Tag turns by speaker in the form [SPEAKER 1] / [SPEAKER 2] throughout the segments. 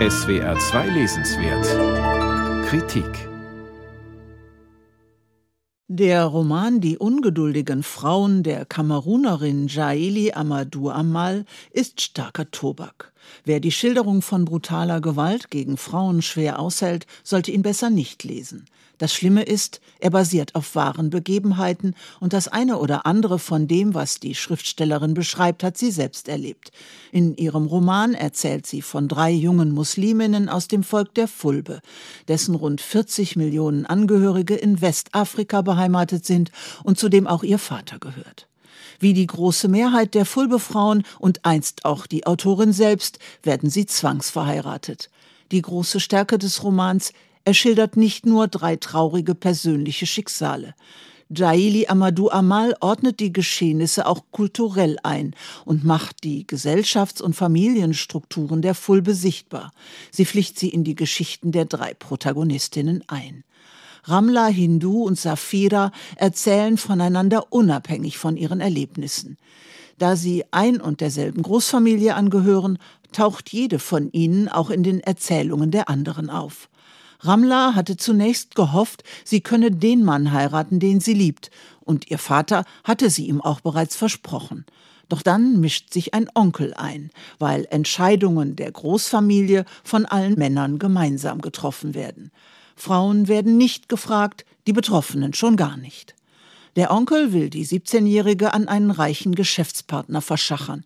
[SPEAKER 1] SWR 2 Lesenswert Kritik
[SPEAKER 2] Der Roman Die ungeduldigen Frauen der Kamerunerin Jaili Amadou Amal ist starker Tobak. Wer die Schilderung von brutaler Gewalt gegen Frauen schwer aushält, sollte ihn besser nicht lesen. Das Schlimme ist, er basiert auf wahren Begebenheiten und das eine oder andere von dem, was die Schriftstellerin beschreibt, hat sie selbst erlebt. In ihrem Roman erzählt sie von drei jungen Musliminnen aus dem Volk der Fulbe, dessen rund 40 Millionen Angehörige in Westafrika beheimatet sind und zu dem auch ihr Vater gehört. Wie die große Mehrheit der Fulbe-Frauen und einst auch die Autorin selbst werden sie zwangsverheiratet. Die große Stärke des Romans, er schildert nicht nur drei traurige persönliche Schicksale. Jaili Amadou Amal ordnet die Geschehnisse auch kulturell ein und macht die Gesellschafts- und Familienstrukturen der Fulbe sichtbar. Sie pflicht sie in die Geschichten der drei Protagonistinnen ein. Ramla Hindu und Safira erzählen voneinander unabhängig von ihren Erlebnissen. Da sie ein und derselben Großfamilie angehören, taucht jede von ihnen auch in den Erzählungen der anderen auf. Ramla hatte zunächst gehofft, sie könne den Mann heiraten, den sie liebt, und ihr Vater hatte sie ihm auch bereits versprochen. Doch dann mischt sich ein Onkel ein, weil Entscheidungen der Großfamilie von allen Männern gemeinsam getroffen werden. Frauen werden nicht gefragt, die Betroffenen schon gar nicht. Der Onkel will die 17-Jährige an einen reichen Geschäftspartner verschachern.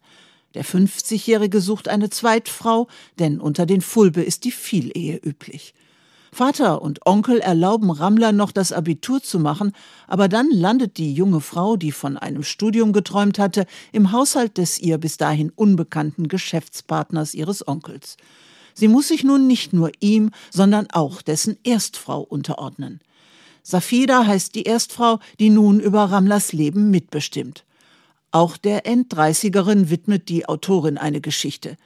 [SPEAKER 2] Der 50-Jährige sucht eine Zweitfrau, denn unter den Fulbe ist die Vielehe üblich. Vater und Onkel erlauben Rammler noch das Abitur zu machen, aber dann landet die junge Frau, die von einem Studium geträumt hatte, im Haushalt des ihr bis dahin unbekannten Geschäftspartners ihres Onkels. Sie muss sich nun nicht nur ihm, sondern auch dessen Erstfrau unterordnen. Safida heißt die Erstfrau, die nun über Ramlers Leben mitbestimmt. Auch der Enddreißigerin widmet die Autorin eine Geschichte.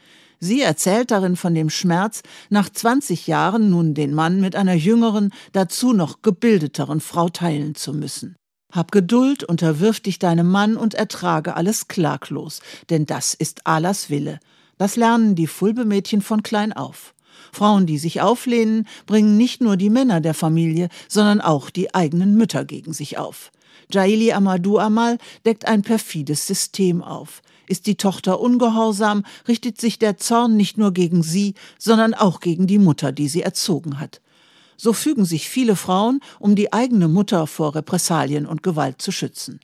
[SPEAKER 2] Sie erzählt darin von dem Schmerz, nach 20 Jahren nun den Mann mit einer jüngeren, dazu noch gebildeteren Frau teilen zu müssen. Hab Geduld, unterwirf dich deinem Mann und ertrage alles klaglos, denn das ist Allahs Wille. Das lernen die Fulbe-Mädchen von klein auf. Frauen, die sich auflehnen, bringen nicht nur die Männer der Familie, sondern auch die eigenen Mütter gegen sich auf. Jaili Amadou Amal deckt ein perfides System auf. Ist die Tochter ungehorsam, richtet sich der Zorn nicht nur gegen sie, sondern auch gegen die Mutter, die sie erzogen hat. So fügen sich viele Frauen, um die eigene Mutter vor Repressalien und Gewalt zu schützen.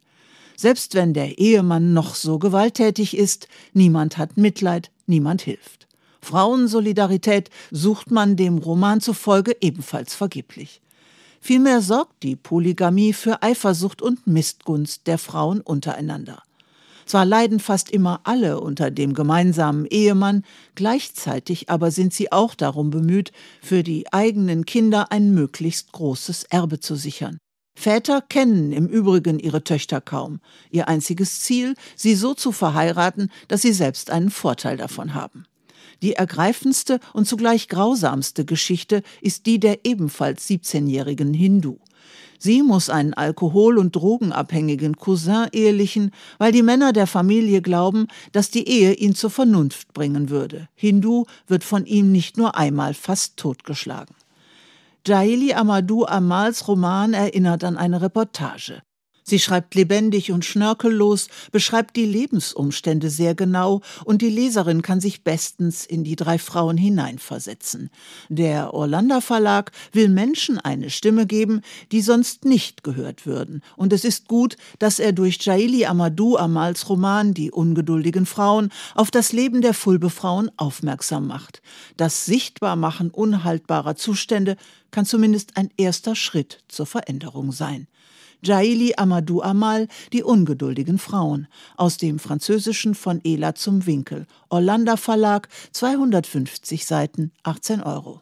[SPEAKER 2] Selbst wenn der Ehemann noch so gewalttätig ist, niemand hat Mitleid, niemand hilft. Frauensolidarität sucht man dem Roman zufolge ebenfalls vergeblich. Vielmehr sorgt die Polygamie für Eifersucht und Missgunst der Frauen untereinander. Zwar leiden fast immer alle unter dem gemeinsamen Ehemann, gleichzeitig aber sind sie auch darum bemüht, für die eigenen Kinder ein möglichst großes Erbe zu sichern. Väter kennen im Übrigen ihre Töchter kaum. Ihr einziges Ziel, sie so zu verheiraten, dass sie selbst einen Vorteil davon haben. Die ergreifendste und zugleich grausamste Geschichte ist die der ebenfalls 17-jährigen Hindu. Sie muss einen alkohol- und drogenabhängigen Cousin ehelichen, weil die Männer der Familie glauben, dass die Ehe ihn zur Vernunft bringen würde. Hindu wird von ihm nicht nur einmal fast totgeschlagen. Jaili Amadou Amals Roman erinnert an eine Reportage. Sie schreibt lebendig und schnörkellos, beschreibt die Lebensumstände sehr genau und die Leserin kann sich bestens in die drei Frauen hineinversetzen. Der Orlando Verlag will Menschen eine Stimme geben, die sonst nicht gehört würden. Und es ist gut, dass er durch Jaili Amadou Amals Roman Die ungeduldigen Frauen auf das Leben der Fulbe-Frauen aufmerksam macht. Das Sichtbarmachen unhaltbarer Zustände kann zumindest ein erster Schritt zur Veränderung sein. Jaili Amadou Amal, Die ungeduldigen Frauen, aus dem Französischen von Ela zum Winkel, Orlando Verlag, 250 Seiten, 18 Euro.